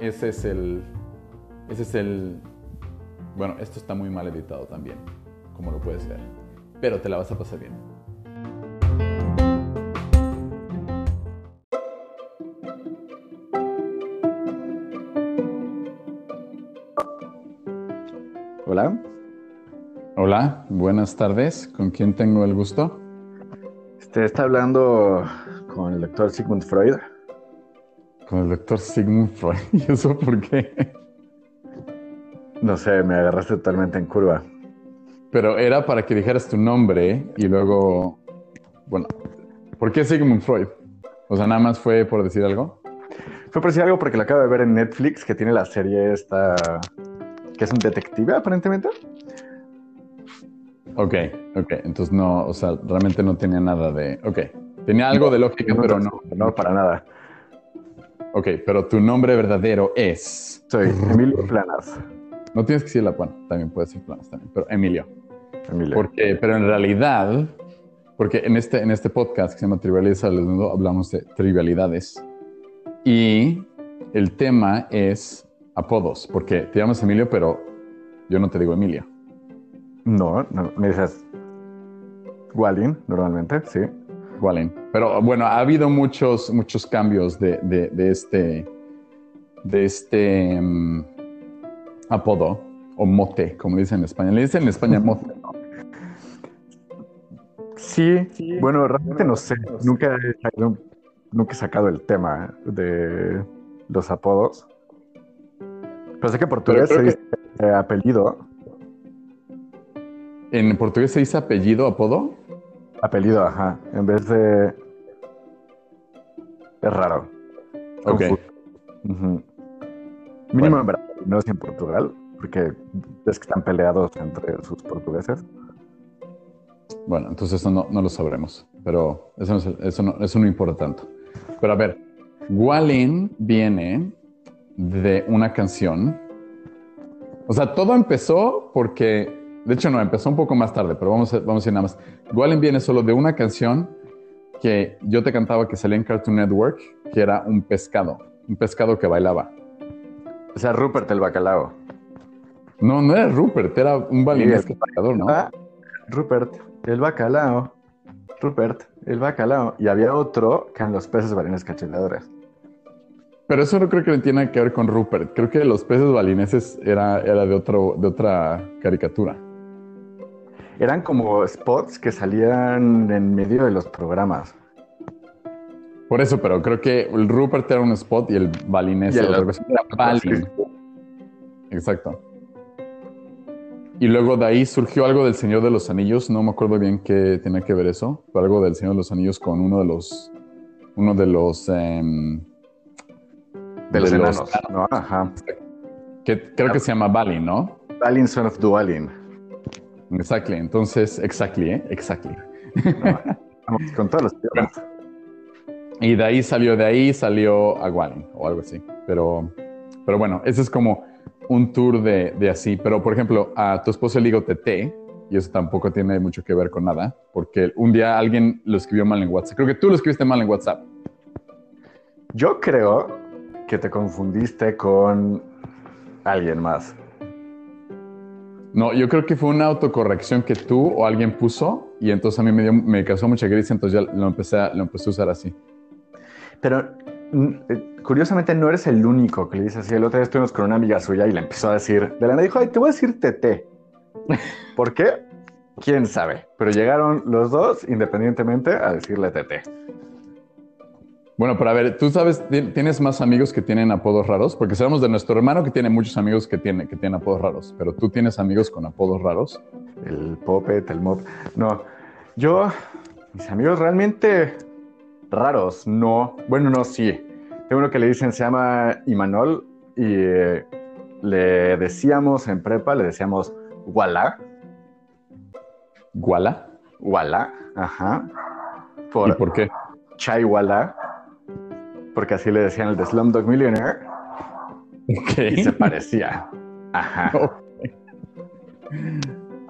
Ese es el... Ese es el... Bueno, esto está muy mal editado también, como lo puedes ver, pero te la vas a pasar bien. Hola. Hola, buenas tardes. ¿Con quién tengo el gusto? Este está hablando con el doctor Sigmund Freud. Con el doctor Sigmund Freud. ¿Y eso por qué? No sé, me agarraste totalmente en curva. Pero era para que dijeras tu nombre y luego. Bueno, ¿por qué Sigmund Freud? O sea, nada más fue por decir algo. Fue por decir algo porque lo acabo de ver en Netflix, que tiene la serie esta. que es un detective, aparentemente. Ok, ok. Entonces no, o sea, realmente no tenía nada de. Ok. Tenía algo de lógica, pero no. No, para nada. Ok, pero tu nombre verdadero es. Soy Emilio Planas. No tienes que decir la bueno, también puede ser Planas también, pero Emilio. Emilio. Porque, pero en realidad, porque en este, en este podcast que se llama Trivialidades al Desnudo hablamos de trivialidades. Y el tema es apodos, porque te llamas Emilio, pero yo no te digo Emilio. No, no, me dices Walin, normalmente, sí. Pero bueno, ha habido muchos, muchos cambios de, de, de este, de este um, apodo o mote, como dicen en España. Le dicen en España mote, ¿no? Sí, sí, bueno, realmente no sé. Nunca he, nunca he sacado el tema de los apodos. Pero sé que en portugués se dice que... apellido. ¿En portugués se dice apellido, apodo? Apellido, ajá. En vez de. Es raro. Ok. Uh -huh. Mínimo bueno. en Brasil, no es en Portugal, porque es que están peleados entre sus portugueses. Bueno, entonces eso no, no lo sabremos, pero eso no, es, eso, no, eso no importa tanto. Pero a ver, Walin viene de una canción. O sea, todo empezó porque de hecho, no, empezó un poco más tarde, pero vamos a, vamos a ir nada más. Golem viene solo de una canción que yo te cantaba que salía en Cartoon Network, que era un pescado, un pescado que bailaba. O sea, Rupert el bacalao. No, no era Rupert, era un balinés pescador, ¿no? Ah, Rupert el bacalao. Rupert el bacalao. Y había otro que eran los peces balines cacheteadores. Pero eso no creo que tiene que ver con Rupert. Creo que los peces balineses era, era de, otro, de otra caricatura eran como spots que salían en medio de los programas. Por eso, pero creo que el Rupert era un spot y el balinés era otra Balin. Exacto. Y luego de ahí surgió algo del Señor de los Anillos. No me acuerdo bien qué tenía que ver eso. Pero algo del Señor de los Anillos con uno de los. Uno de los. Um, de, los enanos. ¿no? Ajá. Que creo que se llama Balin, ¿no? Balin, son of Dualin. Exactly. Entonces, exactly, ¿eh? Exactly. No, con todos los temas. Y de ahí salió, de ahí salió a Wallen o algo así. Pero, pero bueno, ese es como un tour de, de, así. Pero, por ejemplo, a tu esposo le digo Tete, y eso tampoco tiene mucho que ver con nada, porque un día alguien lo escribió mal en WhatsApp. Creo que tú lo escribiste mal en WhatsApp. Yo creo que te confundiste con alguien más. No, yo creo que fue una autocorrección que tú o alguien puso y entonces a mí me, dio, me causó mucha gris, entonces ya lo empecé, a, lo empecé a usar así. Pero curiosamente no eres el único que le dice así. El otro día estuvimos con una amiga suya y le empezó a decir, de la nada dijo, ay, te voy a decir tete. ¿Por qué? ¿Quién sabe? Pero llegaron los dos independientemente a decirle tete. Bueno, pero a ver, ¿tú sabes, tienes más amigos que tienen apodos raros? Porque sabemos de nuestro hermano que tiene muchos amigos que, tiene, que tienen apodos raros, pero ¿tú tienes amigos con apodos raros? El Popet, el Mop. No, yo, mis amigos realmente raros, no. Bueno, no, sí. Tengo uno que le dicen, se llama Imanol, y eh, le decíamos en prepa, le decíamos Walla. ¿Guala? Walla, ajá. ¿Y Por, por qué? Chai Walla, porque así le decían el de Slumdog Millionaire y se parecía. Ajá.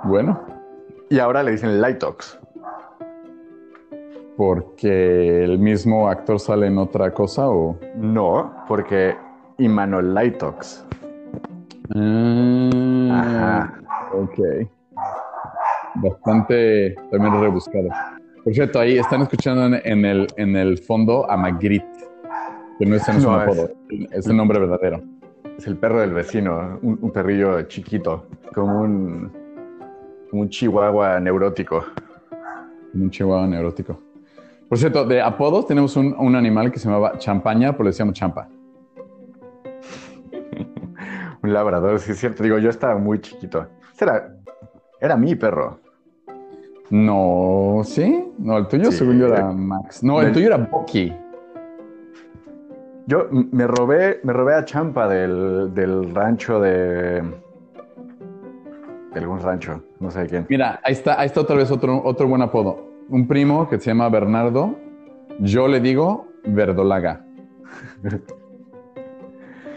Bueno, Y ahora le dicen Lightox. porque el mismo actor sale en otra cosa o. No, porque Imanol Lightox. Ah, Ajá. Ok. Bastante también rebuscado. Por cierto, ahí están escuchando en el, en el fondo a Magritte, que no es, no es No, un apodo, es el nombre verdadero. Es el perro del vecino, un, un perrillo chiquito, como un, como un chihuahua neurótico. Un chihuahua neurótico. Por cierto, de apodos tenemos un, un animal que se llamaba Champaña, pero le decíamos Champa. Un labrador, sí es cierto. Digo, yo estaba muy chiquito. Ese Era, era mi perro. No, ¿sí? No, el tuyo Sí. según yo era Max. No, el Del- tuyo era Bucky. Yo me robé, me robé a Champa del, del rancho de. de algún rancho, no sé de quién. Mira, ahí está, ahí está otra vez otro, otro buen apodo. Un primo que se llama Bernardo. Yo le digo Verdolaga.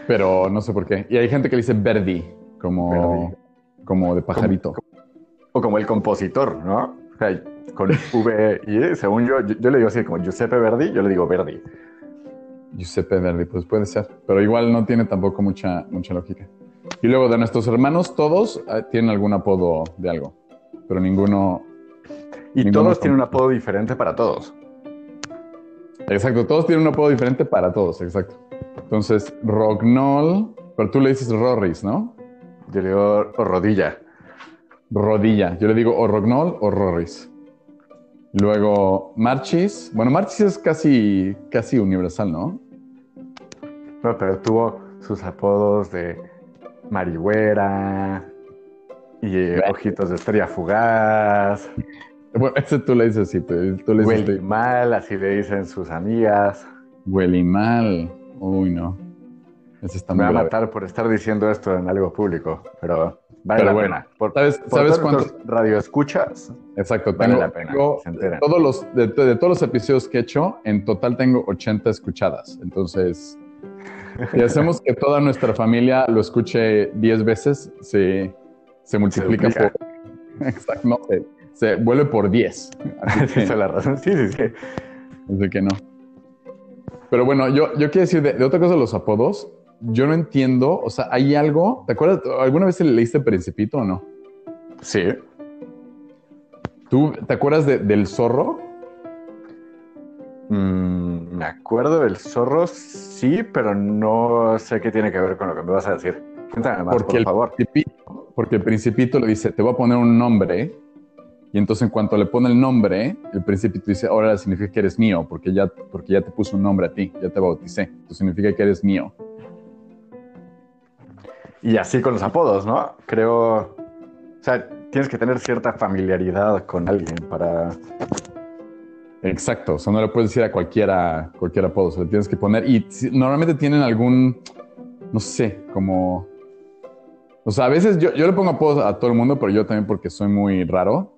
Pero no sé por qué. Y hay gente que le dice Verdi, como, Verdi. como de pajarito. O como el compositor, ¿no? O sea, con V y según yo, yo, yo le digo así como Giuseppe Verdi, yo le digo Verdi. Giuseppe Verdi, pues puede ser. Pero igual no tiene tampoco mucha, mucha lógica. Y luego de nuestros hermanos, todos eh, tienen algún apodo de algo. Pero ninguno. Y Ninguno todos tienen un apodo diferente para todos. Exacto, todos tienen un apodo diferente para todos, exacto. Entonces, Rognol, pero tú le dices Rorris, ¿no? Yo le digo o rodilla. Rodilla. Yo le digo o Rognol o Rorris. Luego, Marchis. Bueno, Marchis es casi, casi universal, ¿no? No, pero tuvo sus apodos de Marihuera y eh. Ojitos de Estrella Fugaz. Bueno, ese tú le dices así, tú, le dices Huele mal, así le dicen sus amigas. huele mal. Uy, no. Ese está Me va a matar por estar diciendo esto en algo público, pero vale Pero la bueno, pena. Por, ¿Sabes, por ¿sabes todos cuántos? nuestros radioescuchas, Exacto, Vale tengo, la pena, tengo se todos los, de, de todos los episodios que he hecho, en total tengo 80 escuchadas. Entonces, si hacemos que toda nuestra familia lo escuche 10 veces, se, se multiplica duplica. por... Exacto, no, se, se vuelve por 10. Así que, esa es la razón. Sí, sí, sí. así que no. Pero bueno, yo, yo quiero decir de, de otra cosa de los apodos, yo no entiendo, o sea, hay algo, ¿te acuerdas? ¿Alguna vez le leíste Principito o no? Sí. ¿Tú te acuerdas de- del zorro? Mm, me acuerdo del zorro, sí, pero no sé qué tiene que ver con lo que me vas a decir. Cuéntame más, Porque por el, favor. Principito, porque el principito le dice, te voy a poner un nombre. Y entonces en cuanto le pone el nombre, el principito dice, ahora significa que eres mío, porque ya, porque ya te puso un nombre a ti, ya te bauticé. Entonces significa que eres mío. Y así con los apodos, ¿no? Creo. O sea, tienes que tener cierta familiaridad con alguien para. Exacto, o sea, no le puedes decir a cualquiera, cualquier apodo, se le tienes que poner. Y normalmente tienen algún, no sé, como... O sea, a veces yo, yo le pongo apodos a todo el mundo, pero yo también porque soy muy raro.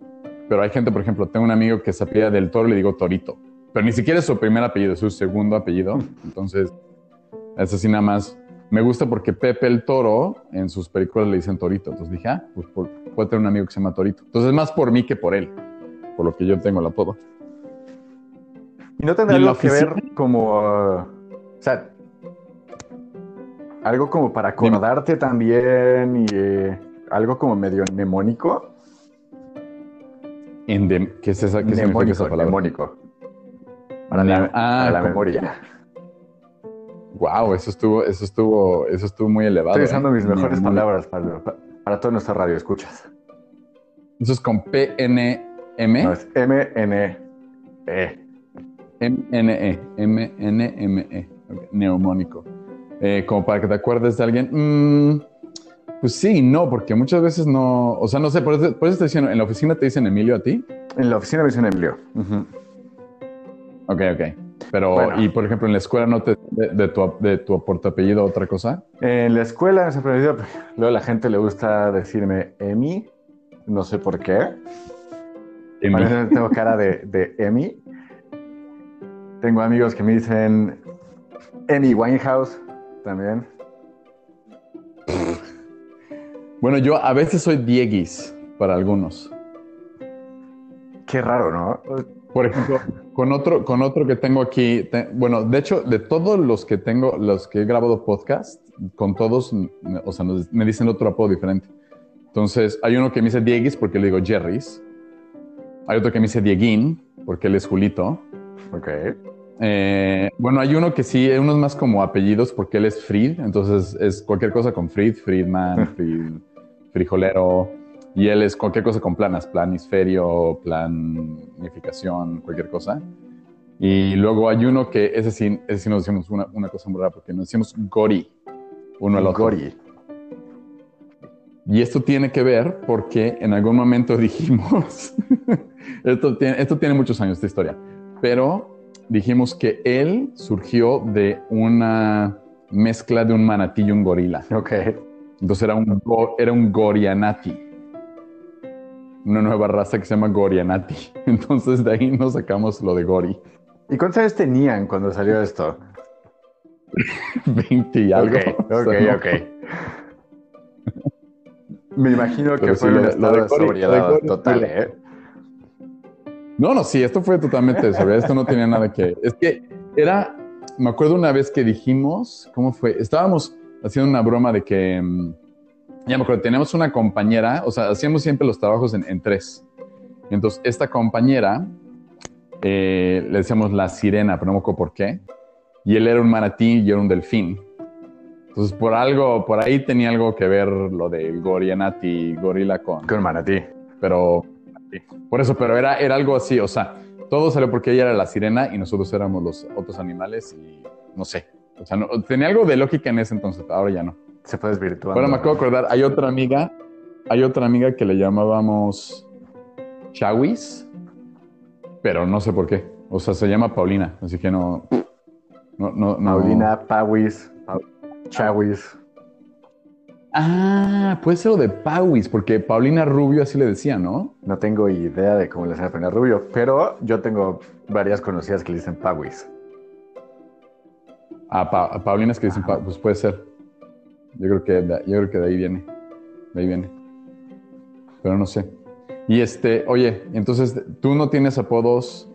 Pero hay gente, por ejemplo, tengo un amigo que se apellida del Toro, le digo Torito. Pero ni siquiera es su primer apellido, es su segundo apellido. Entonces, es así nada más. Me gusta porque Pepe el Toro, en sus películas le dicen Torito. Entonces dije, ah, pues por- puedo tener un amigo que se llama Torito. Entonces es más por mí que por él, por lo que yo tengo el apodo. Y no tendrá ¿Y en la algo que ver como. uh, o sea. Algo como para acordarte también y eh, algo como medio mnemónico. Endem- ¿Qué es esa, qué Mnemónico, esa palabra? mnemónico. Para la, ah, para la como- memoria. Wow, eso estuvo, eso estuvo, eso estuvo muy elevado. Estoy usando ¿eh? mis mejores palabras para, para todo nuestro radio. ¿Escuchas? Eso es con P-N-M, No, es M-N-E. M-N-E, M-N-M-E, ok, neumónico. Eh, como para que te acuerdes de alguien. Mm, pues sí, no, porque muchas veces no, o sea, no sé, por eso, por eso te dicen, en la oficina te dicen Emilio a ti. En la oficina me dicen Emilio. Ujú. Ok, ok. Pero, Bueno. y por ejemplo, en la escuela no te, de, de tu, de tu apellido otra cosa? En la escuela me aprendido, luego a la gente le gusta decirme Emi, no sé por qué. Emi. Parece que tengo cara de, de Emi. Tengo amigos que me dicen Emi Winehouse también. Bueno, yo a veces soy Dieguis para algunos. Qué raro, ¿no? Por ejemplo, con otro, con otro que tengo aquí, te- bueno, de hecho, de todos los que tengo, los que he grabado podcast, con todos, o sea, nos- me dicen otro apodo diferente. Entonces, hay uno que me dice Dieguis porque le digo Jerry's. Hay otro que me dice Dieguín porque él es Julito. Ok. Eh, bueno, hay uno que sí, uno es más como apellidos porque él es Frid, entonces es cualquier cosa con Frid, Friedman, Frid, frijolero, y él es cualquier cosa con planas, planisferio, planificación, cualquier cosa. Y luego hay uno que ese sí, ese sí nos decimos una, una cosa muy rara porque nos decimos Gori, uno al otro. Gori. Y esto tiene que ver porque en algún momento dijimos, esto, tiene, esto tiene muchos años de historia, pero dijimos que él surgió de una mezcla de un manatí y un gorila. Ok. Entonces era un, era un Gorianati, una nueva raza que se llama Gorianati. Entonces de ahí nos sacamos lo de Gori, ¿Y cuántos años tenían cuando salió esto? 20 y algo. Ok, ok, ok. Me imagino que Pero fue un estado lo de de Gori- lo de sobriedad Gori- total, ¿eh? No, no, sí, esto fue totalmente sobre esto no tenía nada que. Es que era. Me acuerdo una vez que dijimos, ¿cómo fue? Estábamos haciendo una broma de que. mm, Ya me acuerdo, teníamos una compañera, o sea, hacíamos siempre los trabajos en, en tres. Entonces, esta compañera eh, le decíamos la sirena, pero no me acuerdo por qué. Y él era un manatí y yo era un delfín. Entonces, por algo, por ahí tenía algo que ver lo del Gorianati, gorila con Con manatí. pero sí, por eso, pero era, era algo así, o sea, todo salió porque ella era la sirena y nosotros éramos los otros animales y no sé, o sea, no- tenía algo de lógica en ese entonces, ahora ya no. Se fue desvirtuando. Ahora me acabo de acordar, hay otra amiga, hay otra amiga que le llamábamos Chawis, pero no sé por qué, o sea, se llama Paulina, así que no, no, no, no. Paulina, Pawis, Chawis. Ah, puede ser lo de Pauis, porque Paulina Rubio así le decía, ¿no? No tengo idea de cómo le hacen a Peña Rubio, pero yo tengo varias conocidas que le dicen Pawis. A, Pa- a Paulina es que dicen, Pa- pues puede ser. Yo creo que de, yo creo que de ahí viene. De ahí viene. Pero no sé. Y este, oye, entonces tú no tienes apodos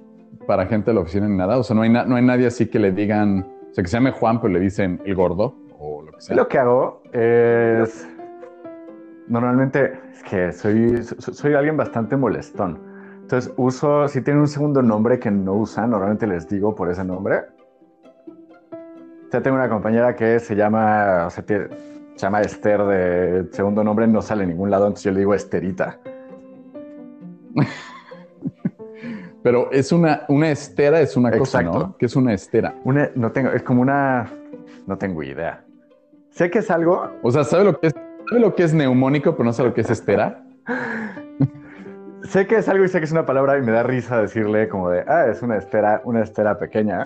para gente de la oficina ni nada. O sea, no hay, no hay nadie así que le digan, o sea, que se llame Juan, pero le dicen el gordo lo que que hago es. Normalmente es que soy, so- soy alguien bastante molestón. Entonces uso, si tienen un segundo nombre que no usan, normalmente les digo por ese nombre. Sea, tengo una compañera que se llama, o sea, tiene- se llama Esther de segundo nombre, no sale en ningún lado, entonces yo le digo Esterita. Pero es una, una estera, es una cosa, Exacto. ¿no? ¿Qué es una estera? Una, no tengo, es como una, no tengo idea. Sé que es algo, O sea, ¿sabe lo que es, sabe lo que es neumónico, pero no sabe lo que es estera? sé que es algo y sé que es una palabra y me da risa decirle como de, ah, es una estera, una estera pequeña.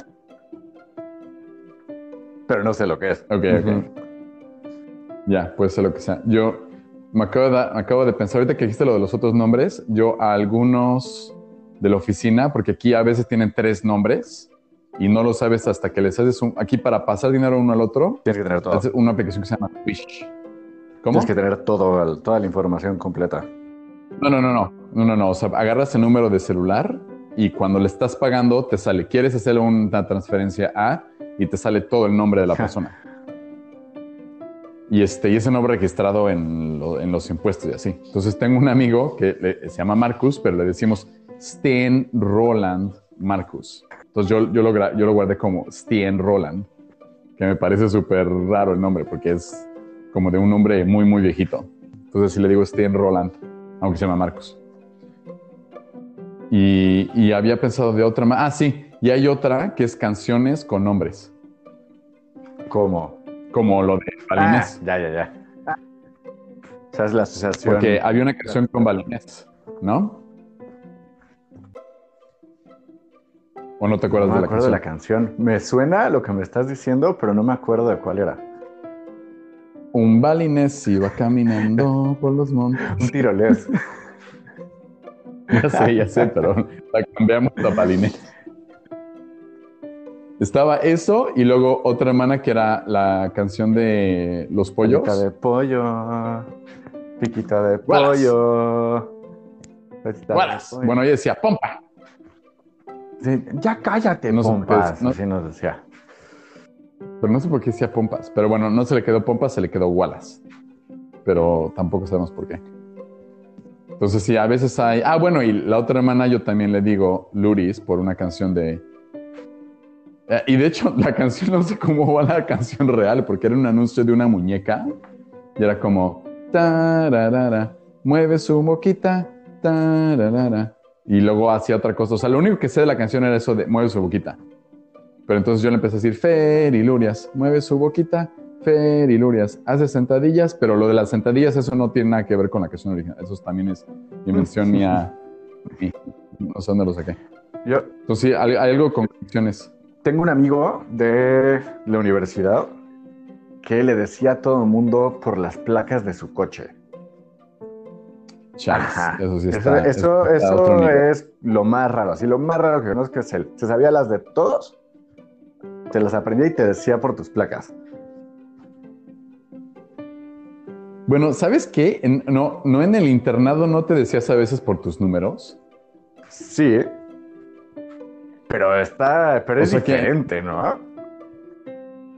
Pero no sé lo que es. Ok, ok. Ya, puede ser lo que sea. Yo me acabo, de, me acabo de pensar, ahorita que dijiste lo de los otros nombres, yo a algunos de la oficina, porque aquí a veces tienen tres nombres y no lo sabes hasta que les haces un, aquí para pasar dinero uno al otro, Tienes que tener todo. haces una aplicación que se llama Swish. ¿Cómo? Tienes que tener todo, toda la información completa. No, no, no, no, no, no, no. O sea, agarras el número de celular y cuando le estás pagando te sale, quieres hacer una transferencia a y te sale todo el nombre de la persona. Y, este, y ese nombre registrado en, lo- en los impuestos y así. Entonces tengo un amigo que le- se llama Marcus, pero le decimos Sten Roland Marcus. Entonces yo, yo, lo, gra- yo lo guardé como Sten Roland, que me parece súper raro el nombre porque es como de un nombre muy, muy viejito. Entonces sí le digo Sten Roland, aunque se llama Marcus. Y, y había pensado de otra más. Ah, sí, y hay otra que es canciones con nombres, ¿Cómo? como lo de. Ah, ya, ya, ya. O sea, es la asociación. Porque había una canción con Balinés, ¿no? ¿O ¿O no te acuerdas no me de la acuerdo canción? de la canción. Me suena lo que me estás diciendo, pero no me acuerdo de cuál era. Un balinés iba caminando por los montes. Un tirolés. Ya sé, ya sé, pero la cambiamos a balinés. Estaba eso y luego otra hermana que era la canción de Los Pollos. Piquita de pollo. Piquita de pollo. Bueno, ella decía pompa. Ya cállate, No pompas. no- Así nos decía. Pero no sé por qué decía pompas. Pero bueno, no se le quedó pompas, se le quedó Wallace. Pero tampoco sabemos por qué. Entonces sí, a veces hay... Ah, bueno, y la otra hermana yo también le digo Luris por una canción de... Eh, y de hecho, la canción no sé cómo va la canción real, porque era un anuncio de una muñeca. Y era como... tararara, mueve su boquita. tararara. Y luego hacía otra cosa. O sea, lo único que sé de la canción era eso de mueve su boquita. Pero entonces yo le empecé a decir, Ferilurias, mueve su boquita, Ferilurias, hace sentadillas, pero lo de las sentadillas, eso no tiene nada que ver con la canción original. Eso también es invención mía. y No sé dónde lo saqué. Yo Entonces sí, hay, hay algo con conexiones. tengo un amigo de la universidad que le decía a todo el mundo por las placas de su coche. Chales, Ajá. Eso sí está. eso, está eso es lo más raro. Así, lo más raro que conozco es él. Se sabía las de todos, te las aprendía y te decía por tus placas. Bueno, ¿sabes qué? En- no, no en el internado no te decías a veces por tus números. Sí. Pero está, pero O es que- diferente, ¿no?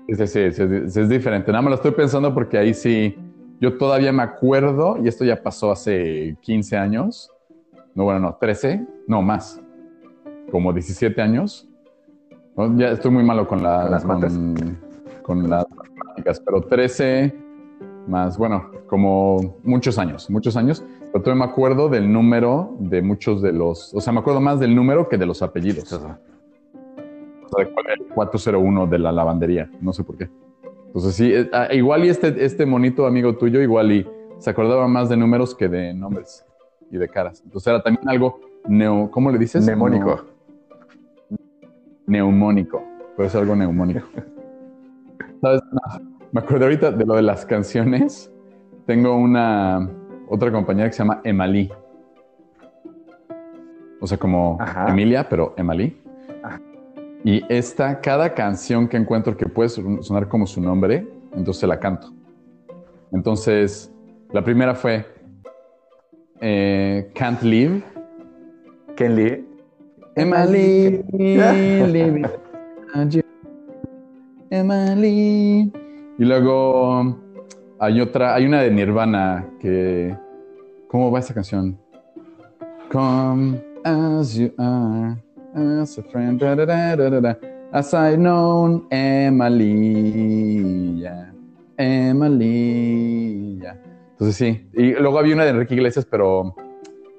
Sí, sí, sí, sí, sí, es diferente. Nada más lo estoy pensando porque ahí sí, yo todavía me acuerdo, y esto ya pasó hace 15 años, no, bueno, no, 13, no más, como 17 años. No, ya estoy muy malo con, la, Con las con, mates. con las matemáticas, pero 13 más, bueno, como muchos años, muchos años. Pero todavía me acuerdo del número de muchos de los, o sea, me acuerdo más del número que de los apellidos. O sea, el 401 de la lavandería, no sé por qué. Entonces sí, eh, ah, igual y este, este monito amigo tuyo, igual y se acordaba más de números que de nombres y de caras. Entonces era también algo neo, ¿cómo le dices? Mnemónico. No, neumónico, pero es algo neumónico. ¿Sabes? No, me acuerdo ahorita de lo de las canciones. Tengo una otra compañera que se llama Emily. O sea, como Ajá. Emilia, pero Emily. Y esta, cada canción que encuentro que puede sonar como su nombre, entonces la canto. Entonces, la primera fue eh, Can't Live. Ken Lee. Emily, living without you. Emily. Y luego hay otra, hay una de Nirvana que. ¿Cómo va esa canción? Come as you are, as a friend, as I known Emily, Emily. Entonces sí, y luego había una de Enrique Iglesias, pero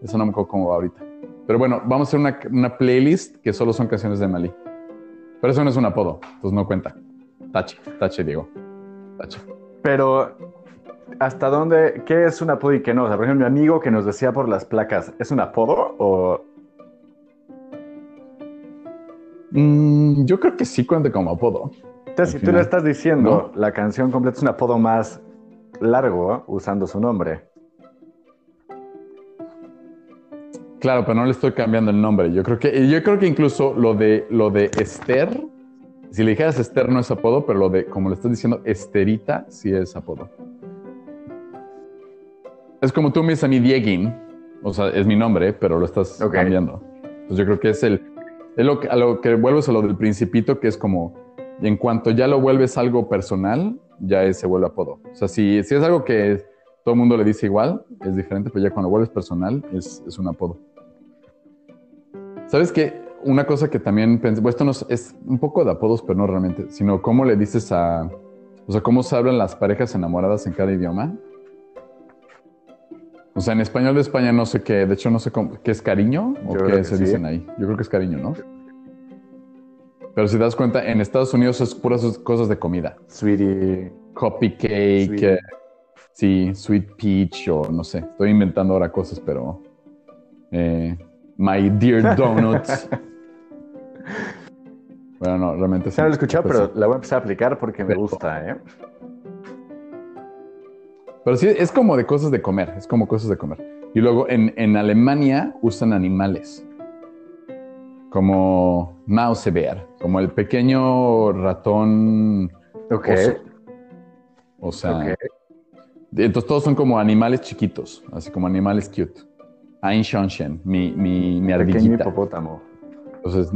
eso no me acuerdo cómo va ahorita. Pero bueno, vamos a hacer una, una playlist que solo son canciones de Emily. Pero eso no es un apodo, entonces no cuenta. Tache, tache, Diego. Tache. Pero, ¿hasta dónde? ¿Qué es un apodo y qué no? O sea, por ejemplo, mi amigo que nos decía por las placas, ¿es un apodo o Mm, yo creo que sí cuenta como apodo. Entonces, si tú le estás diciendo la canción completa es un apodo más largo usando su nombre. Claro, pero no le estoy cambiando el nombre. Yo creo que, yo creo que incluso lo de lo de Esther, si le dijeras Esther no es apodo, pero lo de, como le estás diciendo, Esterita sí es apodo. Es como tú me dices a mí Dieguin, o sea, es mi nombre, pero lo estás cambiando. Entonces yo creo que es el, es lo que, a lo que vuelves a lo del principito, que es como, en cuanto ya lo vuelves algo personal, ya se vuelve apodo. O sea, si, si es algo que todo el mundo le dice igual, es diferente, pero ya cuando vuelves personal, es, es un apodo. ¿Sabes qué? Una cosa que también pensé, bueno, esto no es, es un poco de apodos, pero no realmente, sino cómo le dices a, o sea, cómo se hablan las parejas enamoradas en cada idioma. O sea, en español de España no sé qué, de hecho no sé cómo, qué es cariño o Yo qué se sí. dicen ahí. Yo creo que es cariño, ¿no? Pero si te das cuenta, en Estados Unidos es puras cosas de comida. Sweetie. Coffee cake, Sweet. eh, sí, sweet peach o no sé. Estoy inventando ahora cosas, pero... eh, my dear donuts. Bueno, no, realmente Ya no lo he escuchado, Pues pero sí. la voy a empezar a aplicar porque me gusta, ¿eh? Pero sí, es como de cosas de comer, es como cosas de comer. Y luego en, en Alemania usan animales, como Mausebear, como el pequeño ratón Ok. oso. O sea, entonces todos son como animales chiquitos, así como animales cute. Einshonchen, mi, mi, mi Pequeño ardillita. hipopótamo. Entonces,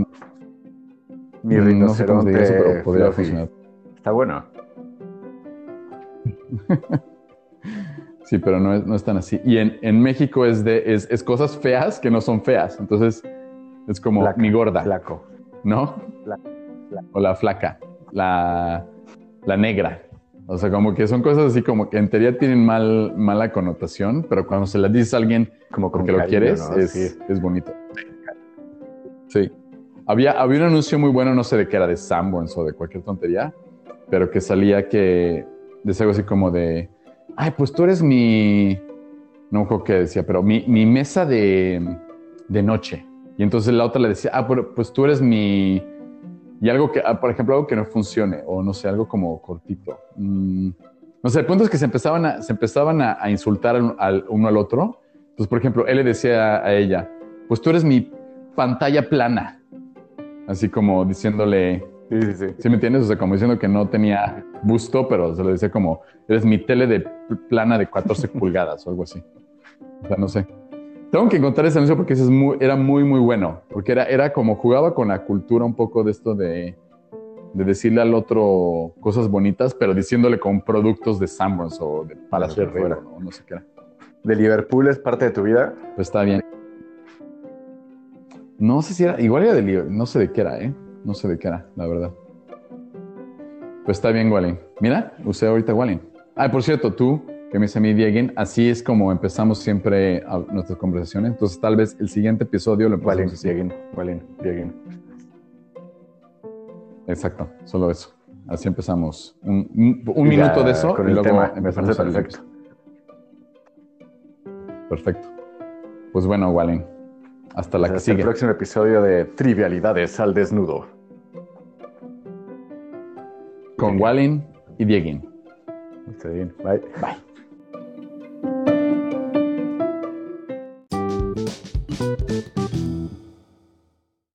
Mi mm, no sé rinoceronte eso, pero podría funcionar. Está bueno. Sí, pero no es, no es tan así. Y en, en México es de es, es cosas feas que no son feas. Entonces es como Flaca, mi gorda, Flaco. ¿no? O la flaca, la, la negra. O sea, como que son cosas así como que en teoría tienen mal, mala connotación, pero cuando se las dices a alguien Como con porque lo quieres, ¿no? es, Sí. es bonito. Sí. Había, había un anuncio muy bueno, no sé de qué era, de Sanborns o de cualquier tontería, pero que salía que decía algo así como de, ay, pues tú eres mi, no me acuerdo qué decía, pero mi, mi mesa de, de noche. Y entonces la otra le decía, ah, pero, pues tú eres mi... Y algo que, ah, por ejemplo, algo que no funcione, o no sé, algo como cortito. Mm, no sé, el punto es que se empezaban a, se empezaban a, insultar al uno al otro. Entonces, por ejemplo, él le decía a ella, pues tú eres mi pantalla plana. Así como diciéndole, Sí, sí, sí. ¿sí me entiendes? O sea, como diciendo que no tenía busto, pero se lo decía como, eres mi tele de pl- plana de 14 pulgadas o algo así. O sea, no sé. Tengo que encontrar ese anuncio porque ese es muy, era muy, muy bueno. Porque era, era como jugaba con la cultura un poco de esto de, de decirle al otro cosas bonitas, pero diciéndole con productos de Sanborns o de Palacio o no sé qué era. ¿De Liverpool es parte de tu vida? Pues está bien. No sé si era, igual era de Liverpool, no sé de qué era, ¿eh? No sé de qué era, la verdad. Pues está bien, Walin. Mira, usé ahorita Walin. Ah, por cierto, tú, que me dice a mí, Dieguen, así es como empezamos siempre a- nuestras conversaciones. Entonces, tal vez el siguiente episodio lo empezamos así. Dieguín, Walin, Dieguín. Exacto, solo eso. Así empezamos. Un, un- un Y ya minuto de eso con y el luego tema. Me empezamos parece el- perfecto. Perfecto. Pues bueno, Walin, hasta la que Hasta el próximo episodio de Trivialidades al Desnudo. Con Walin y Dieguin. Está bien. Bye. Bye.